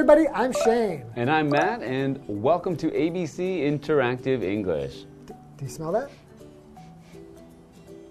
everybody. I'm Shane. And I'm Matt, and welcome to ABC Interactive English. Do you smell that?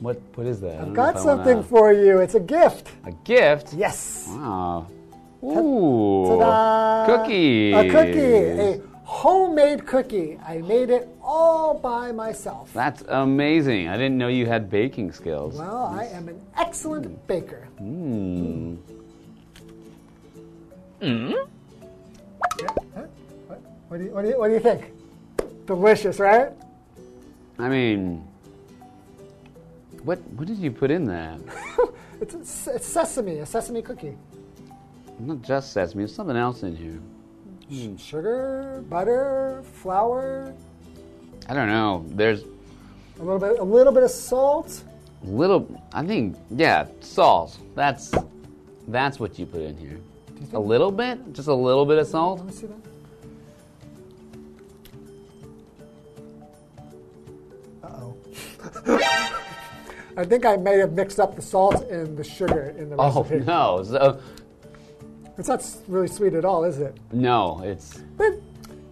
What what is that? I've got I wanna- something for you. It's a gift. a gift. Yes. Wow. Ooh. Ta-da! Cookie. A cookie. A homemade cookie. I made it all by myself. That's amazing. I didn't know you had baking skills. Well, I am an excellent baker. Mmm. Mm. Yeah, huh? What, what, do you, what, do you, what do you think? Delicious, right? I mean, what what did you put in that? It's, it's, it's sesame, a sesame cookie. Not just sesame. There's something else in here. Hmm, sugar, butter, flour, I don't know. There's a little bit, a little bit of salt. little. I think yeah, salt. That's that's what you put in here. A little bit, just a little bit of salt. Let me see that. Uh-oh. I think I may have mixed up the salt and the sugar in the Oh recipe. no! So It's not really sweet at all, is it? no, it's But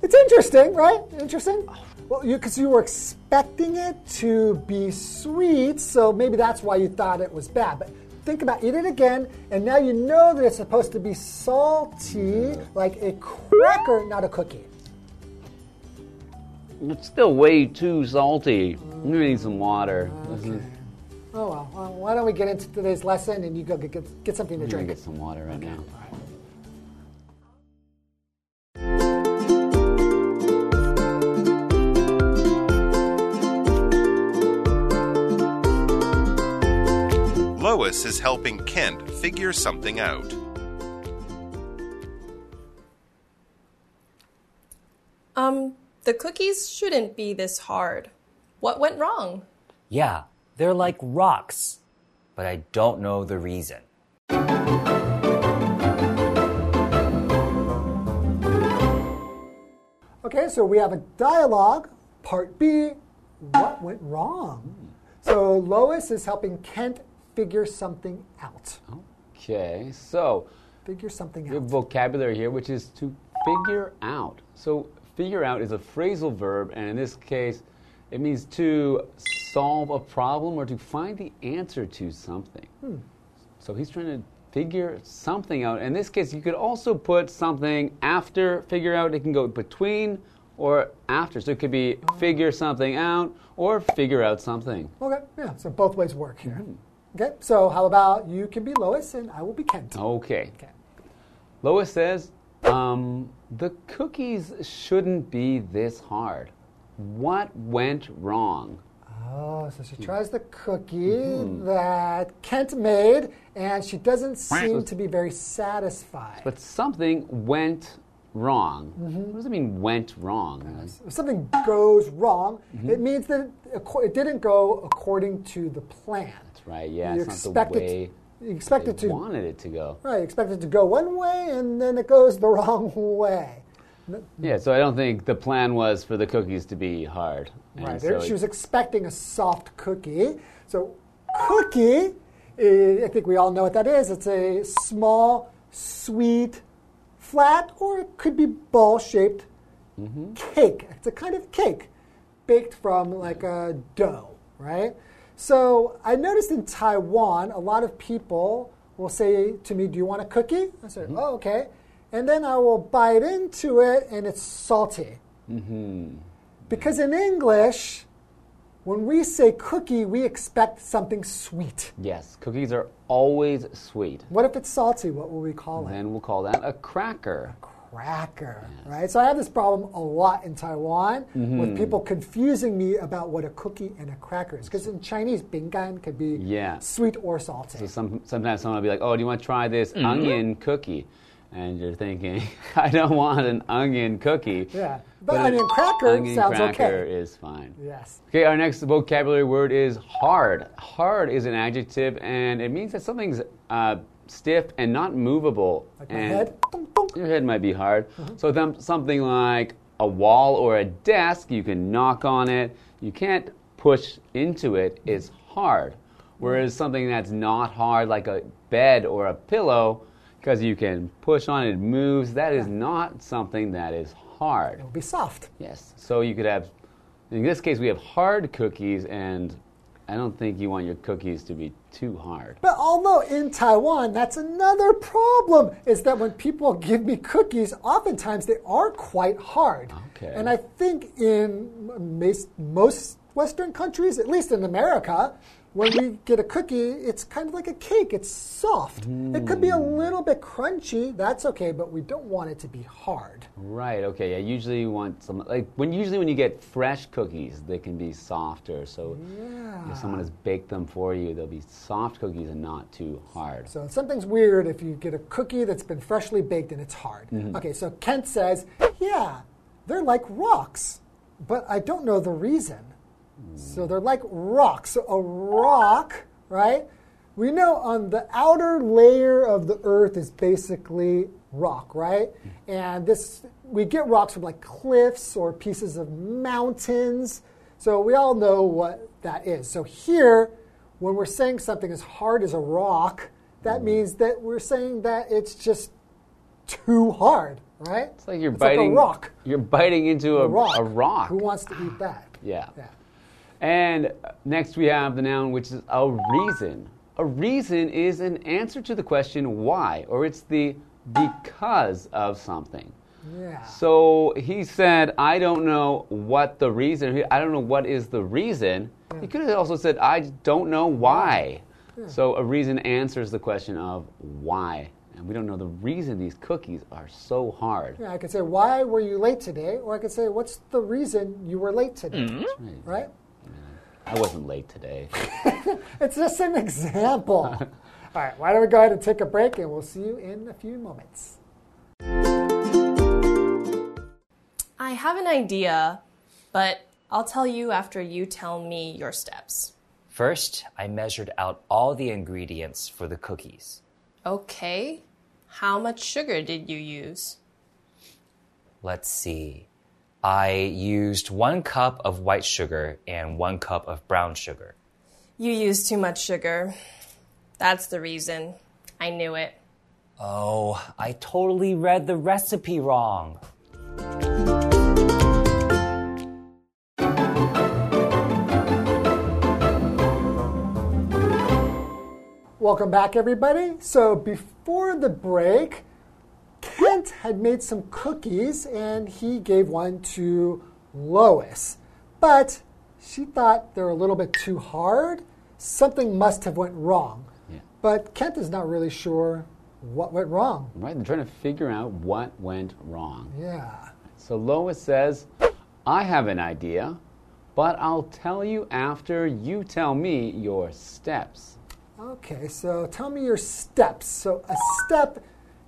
it's interesting, right? Interesting. Well, you because you were expecting it to be sweet, so maybe that's why you thought it was bad. But think about eat it again, and now you know that it's supposed to be salty, like a cracker, not a cookie. it's still way too salty. Mm. We need some water. This mm-hmm. is- Oh well. well. Why don't we get into today's lesson and you go get, get, get something to I'm drink? get some water right now. Lois is helping Kent figure something out. Um, the cookies shouldn't be this hard. What went wrong? Yeah, they're like rocks, but I don't know the reason. Okay, so we have a dialogue, part B. What went wrong? So Lois is helping Kent figure something out. Okay, so Figure something out. vocabulary here, which is to figure out. So figure out is a phrasal verb, and in this case, it means to solve a problem or to find the answer to something. Hmm. So he's trying to figure something out. In this case, you could also put something after figure out. It can go between or after. So it could be figure something out or figure out something. Okay, yeah, so both ways work here. Hmm. Okay, so how about you can be Lois and I will be Kent? Okay. Okay. Lois says, um, the cookies shouldn't be this hard. What went wrong? Oh, so she tries the cookie that Kent made and she doesn't seem to be very satisfied. But something went wrong. What does it mean, went wrong? if something goes wrong, it means that it, didn't go according to the plan. That's right, yeah, you it's not the it, way you expect it to wanted it to go. right, you expect it to go one way and then it goes the wrong way. Yeah, so I don't think the plan was for the cookies to be hard. Right. so she was expecting a soft cookie. So, cookie, eh, I think we all know what that is. It's a small, sweet, flat, or it could be ball shaped Mm-hmm. cake. It's a kind of cake baked from like a dough, right? So, I noticed in Taiwan, a lot of people will say to me, Do you want a cookie? I said, Mm-hmm. Oh, okay. And then I will bite into it and it's salty. Because in English, when we say cookie, we expect something sweet. yes, cookies are always sweet. What if it's salty? What will we call it? Then we'll call that a cracker. Cracker, right? So I have this problem a lot in Taiwan Mm-hmm. with people confusing me about what a cookie and a cracker is. Because in Chinese, binggan could be Yeah. sweet or salty. So some, sometimes someone will be like, "Oh, do you want to try this Mm-hmm. onion cookie?" And you're thinking, "I don't want an onion cookie." Yeah. But an onion cracker onion sounds cracker okay. is fine. yes. Okay, our next vocabulary word is hard. Hard is an adjective, and it means that something's uh, stiff and not movable. Like and head. Your head might be hard. So something like a wall or a desk, you can knock on it. You can't push into it. it. Is hard. Whereas something that's not hard, like a bed or a pillow, because you can push on it, it moves. That is not something that is hard. It'll be soft. Yes. So you could have, in this case, we have hard cookies, and I don't think you want your cookies to be too hard. But although in Taiwan, that's another problem, is that when people give me cookies, oftentimes they are quite hard. Okay. And I think in most Western countries, at least in America, when we get a cookie, it's kind of like a cake. It's soft. It could be a hmm. little bit crunchy. That's okay, but we don't want it to be hard. Right. Okay. Yeah. Usually you want some like when usually when you get fresh cookies, they can be softer. So if someone has baked them for you, they'll be soft cookies and not too hard. So something's weird if you get a cookie that's been freshly baked and it's hard. Mm-hmm. Okay, so Kent says, yeah, they're like rocks, but I don't know the reason. So they're like rocks. So a rock, right? We know on the outer layer of the earth is basically rock, right? And this we get rocks from like cliffs or pieces of mountains. So we all know what that is. So here, when we're saying something as hard as a rock, that mm. means that we're saying that it's just too hard, right? It's like you're It's biting like a rock. You're biting into a, A rock. a rock. Who wants to eat that? Yeah. Yeah. And next we have the noun which is a reason. A reason is an answer to the question why, or it's the because of something. Yeah. So he said, I don't know what the reason, I don't know what is the reason. He could have also said, I don't know why. So a reason answers the question of why. And we don't know the reason these cookies are so hard. Yeah, I could say, why were you late today? Or I could say, what's the reason you were late today? Mm-hmm. Right? I wasn't late today. It's just an example. All right, why don't we go ahead and take a break and we'll see you in a few moments. I have an idea, but I'll tell you after you tell me your steps. First, I measured out all the ingredients for the cookies. Okay. How much sugar did you use? Let's see. I used one cup of white sugar and one cup of brown sugar. You used too much sugar. That's the reason. I knew it. Oh, I totally read the recipe wrong. Welcome back, everybody. So before the break, Kent had made some cookies and he gave one to Lois. But she thought they were a little bit too hard. Something must have went wrong. Yeah. But Kent is not really sure what went wrong. Right? They're trying to figure out what went wrong. Yeah. So Lois says, I have an idea, but I'll tell you after you tell me your steps. Okay, so tell me your steps. So a step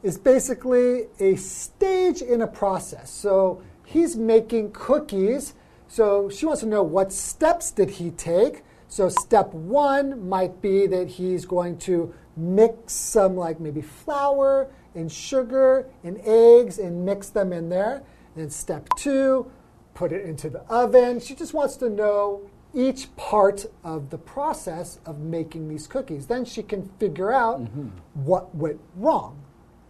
is basically a stage in a process. So he's making cookies. So she wants to know what steps did he take. So step one might be that he's going to mix some like maybe flour and sugar and eggs and mix them in there. And step two, put it into the oven. She just wants to know each part of the process of making these cookies. Then she can figure out mm-hmm. what went wrong.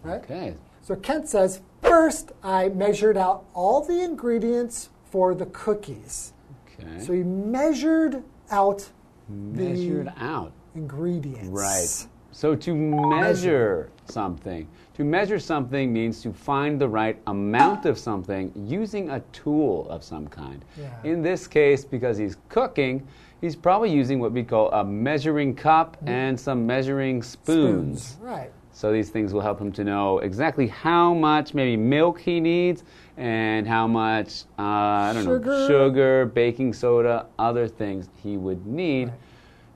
Right? Okay. So Kent says, first I measured out all the ingredients for the cookies. Okay. So he measured out Measured the out. ingredients. Right. So to measure something, to measure something means to find the right amount of something using a tool of some kind. Yeah. In this case, because he's cooking, he's probably using what we call a measuring cup mm-hmm. and some measuring spoons. Spoons. Right. So these things will help him to know exactly how much maybe milk he needs and how much uh, I don't know Sugar. sugar, baking soda, other things he would need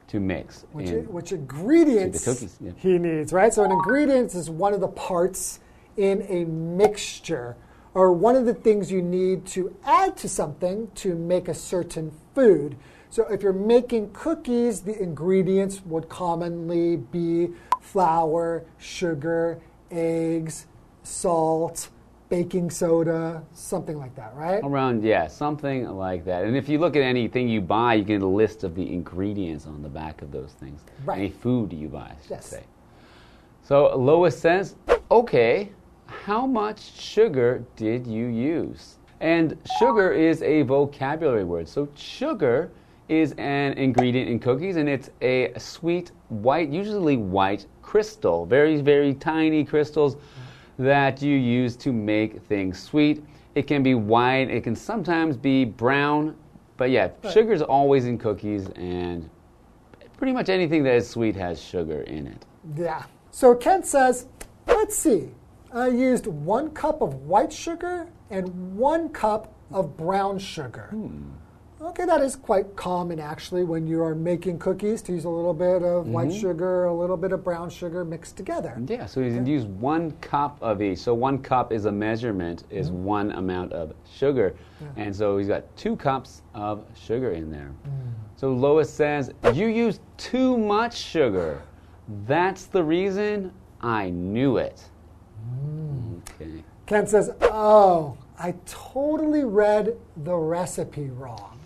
to mix. Which, in. which ingredients cookies, yeah. he needs, right? So an ingredient is one of the parts in a mixture or one of the things you need to add to something to make a certain food. So if you're making cookies, the ingredients would commonly be flour, sugar, eggs, salt, baking soda, something like that, right? Around, yeah, something like that. And if you look at anything you buy, you get a list of the ingredients on the back of those things. Right. Any food you buy, I should Yes. say. So Lois says, Okay, how much sugar did you use? And sugar is a vocabulary word. So, sugar is an ingredient in cookies, and it's a sweet white, usually white crystal, very, very tiny crystals that you use to make things sweet. It can be white, it can sometimes be brown, but yeah, sugar is always in cookies, and pretty much anything that is sweet has sugar in it. Yeah. So Kent says, let's see. I used one cup of white sugar and one cup of brown sugar. Hmm. Okay, that is quite common actually when you are making cookies to use a little bit of white mm-hmm. sugar, a little bit of brown sugar mixed together. Yeah, so he's use one cup of each. So one cup is a measurement, is mm-hmm. one amount of sugar. And so he's got two cups of sugar in there. Mm. So Lois says, You use too much sugar. That's the reason I knew it. Mm. Okay. Kent says, Oh, I totally read the recipe wrong.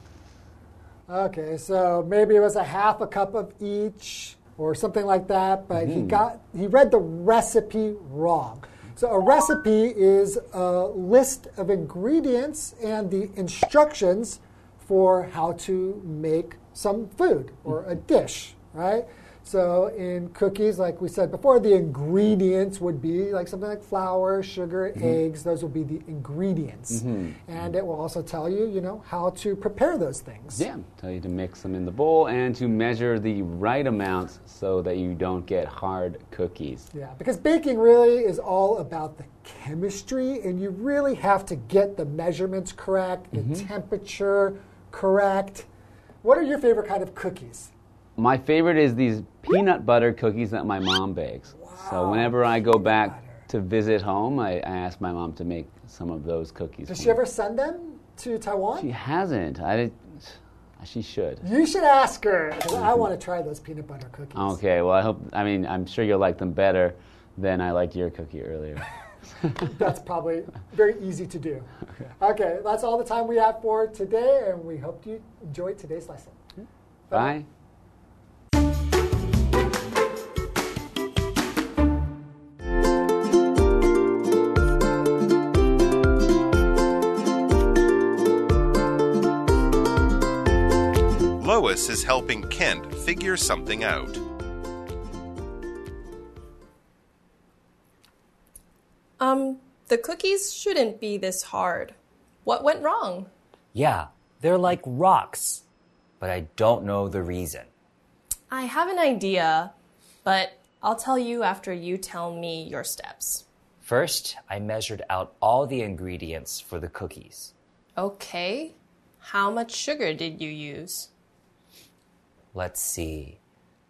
Okay, so maybe it was a half a cup of each or something like that, but he mm-hmm. got he read the recipe wrong. So a recipe is a list of ingredients and the instructions for how to make some food or a dish, right? So in cookies, like we said before, the ingredients would be like something like flour, sugar, mm-hmm. eggs. Those will be the ingredients, mm-hmm. and it will also tell you, you know, how to prepare those things. Yeah, tell you to mix them in the bowl and to measure the right amounts so that you don't get hard cookies. Yeah, because baking really is all about the chemistry, and you really have to get the measurements correct, the mm-hmm. temperature correct. What are your favorite kind of cookies? My favorite is these peanut butter cookies that my mom bakes. So whenever I go back to visit home, I, I ask my mom to make some of those cookies. Does she me. ever send them to Taiwan? She hasn't. I she should. you should ask her. I mm-hmm. want to try those peanut butter cookies. Okay, well, I hope, I mean, I'm sure you'll like them better than I liked your cookie earlier. That's probably very easy to do. Okay, that's all the time we have for today, and we hope you enjoyed today's lesson. Bye. Lois is helping Kent figure something out. Um, the cookies shouldn't be this hard. What went wrong? Yeah, they're like rocks, but I don't know the reason. I have an idea, but I'll tell you after you tell me your steps. First, I measured out all the ingredients for the cookies. Okay. How much sugar did you use? Let's see.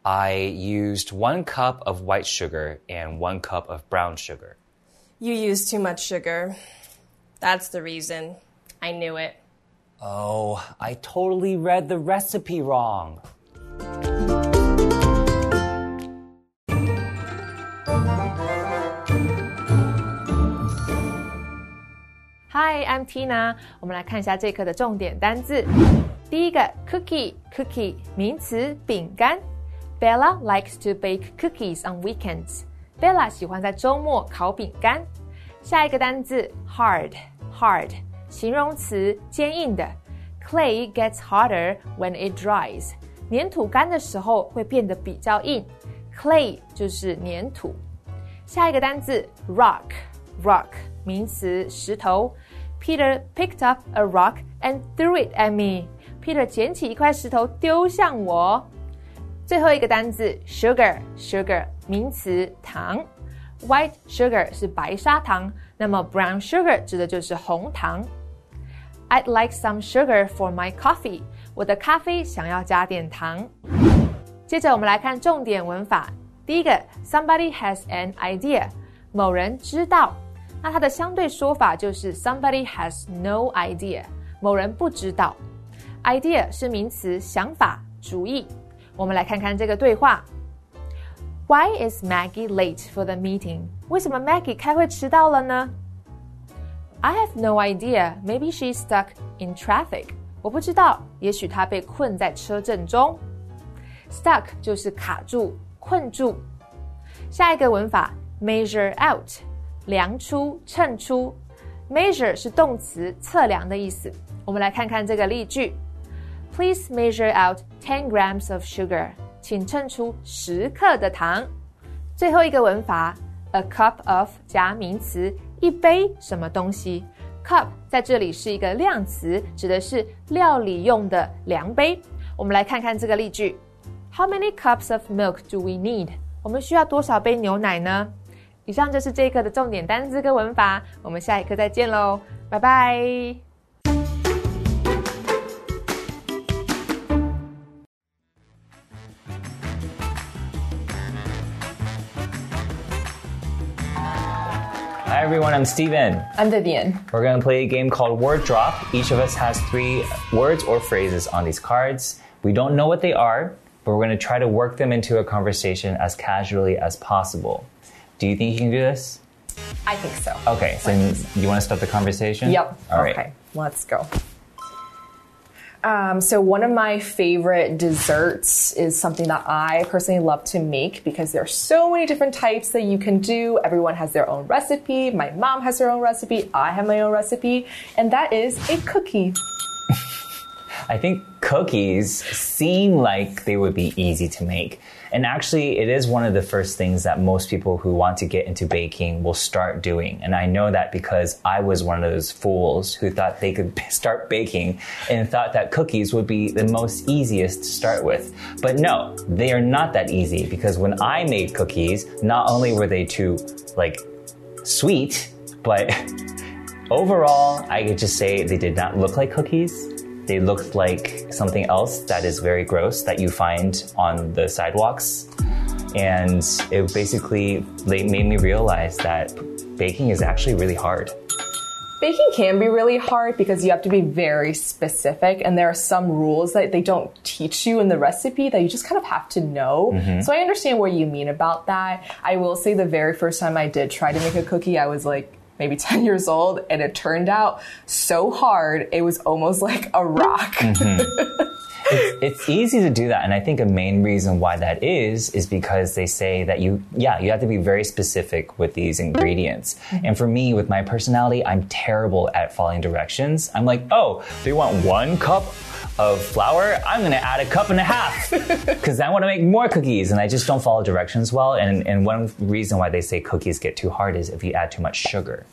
I used one cup of white sugar and one cup of brown sugar. You used too much sugar. That's the reason. I knew it. Oh, I totally read the recipe wrong. Hi, I'm Tina。我们来看一下这课的重点单字。 第一个，cookie，cookie 名词，饼干。Bella likes to bake cookies on weekends. Bella 喜欢在周末烤饼干。下一个单字，hard，hard 形容词，坚硬的。Clay gets harder when it dries. 粘土干的时候会变得比较硬。Clay 就是粘土。下一个单字，rock，rock 名词，石头。Peter picked up a rock and threw it at me. Peter 捡起一块石头丢向我。最后一个单字，sugar，sugar 名词，糖。White sugar 是白砂糖，那么 brown sugar 指的就是红糖。I'd like some sugar for my coffee. 我的咖啡想要加点糖。接着我们来看重点文法。第一个，somebody has an idea，某人知道。那它的相对说法就是 somebody has no idea，某人不知道。Idea 是名词，想法、主意。我们来看看这个对话。Why is Maggie late for the meeting？为什么 Maggie 开会迟到了呢？I have no idea. Maybe she's stuck in traffic. 我不知道，也许她被困在车阵中。Stuck 就是卡住、困住。下一个文法 measure out，量出、称出。measure 是动词，测量的意思。我们来看看这个例句：Please measure out ten grams of sugar，请称出十克的糖。最后一个文法，a cup of 加名词，一杯什么东西。cup 在这里是一个量词，指的是料理用的量杯。我们来看看这个例句：How many cups of milk do we need？我们需要多少杯牛奶呢？以上就是这一课的重点单词跟文法，我们下一课再见喽，拜拜。Everyone, I'm Steven. I'm Vivian. We're going to play a game called Word Drop. Each of us has three words or phrases on these cards. We don't know what they are, but we're going to try to work them into a conversation as casually as possible. Do you think you can do this? I think so. Okay, so you want to start the conversation? Yep. All right. Okay, let's go. Um, so one of my favorite desserts is something that I personally love to make because there are so many different types that you can do. Everyone has their own recipe. My mom has her own recipe. I have my own recipe, and that is a cookie. I think cookies seem like they would be easy to make. And actually, it is one of the first things that most people who want to get into baking will start doing. And I know that because I was one of those fools who thought they could start baking and thought that cookies would be the most easiest to start with. But no, they are not that easy because when I made cookies, not only were they too, like, sweet, but overall, I could just say they did not look like cookies they looked like something else that is very gross that you find on the sidewalks. And it basically made me realize that baking is actually really hard. Baking can be really hard because you have to be very specific, and there are some rules that they don't teach you in the recipe that you just kind of have to know. Mm-hmm. So I understand what you mean about that. I will say the very first time I did try to make a cookie, I was like, maybe 10 years old and it turned out so hard it was almost like a rock mm-hmm. it's, it's, easy to do that and i think a main reason why that is is because they say that you yeah you have to be very specific with these ingredients mm-hmm. and for me with my personality i'm terrible at following directions i'm like oh they want one cup of flour, I'm going to add a cup and a half because I want to make more cookies and I just don't follow directions well. And, and one reason why they say cookies get too hard is if you add too much sugar.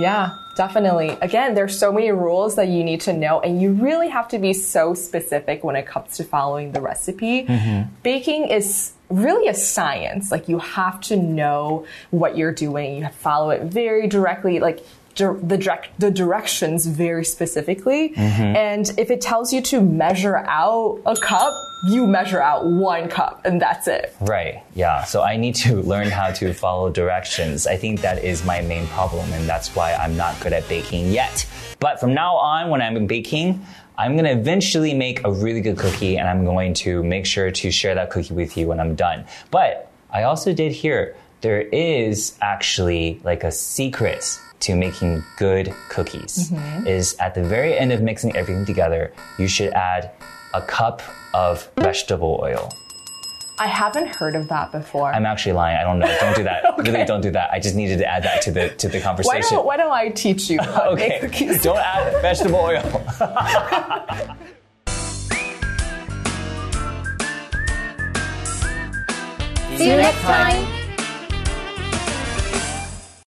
Yeah, definitely. Again, there's so many rules that you need to know, and you really have to be so specific when it comes to following the recipe. Mm-hmm. Baking is really a science. Like you have to know what you're doing. You have to follow it very directly. Like the direct, the directions very specifically. Mm-hmm. And if it tells you to measure out a cup, you measure out one cup and that's it. Right. Yeah. So I need to learn how to follow directions. I think that is my main problem and that's why I'm not good at baking yet. But from now on, when I'm baking, I'm going to eventually make a really good cookie and I'm going to make sure to share that cookie with you when I'm done. But I also did hear there is actually like a secret to making good cookies mm-hmm. is at the very end of mixing everything together, you should add a cup of vegetable oil. I haven't heard of that before. I'm actually lying. I don't know. Don't do that. okay. Really, don't do that. I just needed to add that to the to the conversation. Why don't, why don't I teach you how okay. to make cookies? don't add vegetable oil. See you next time.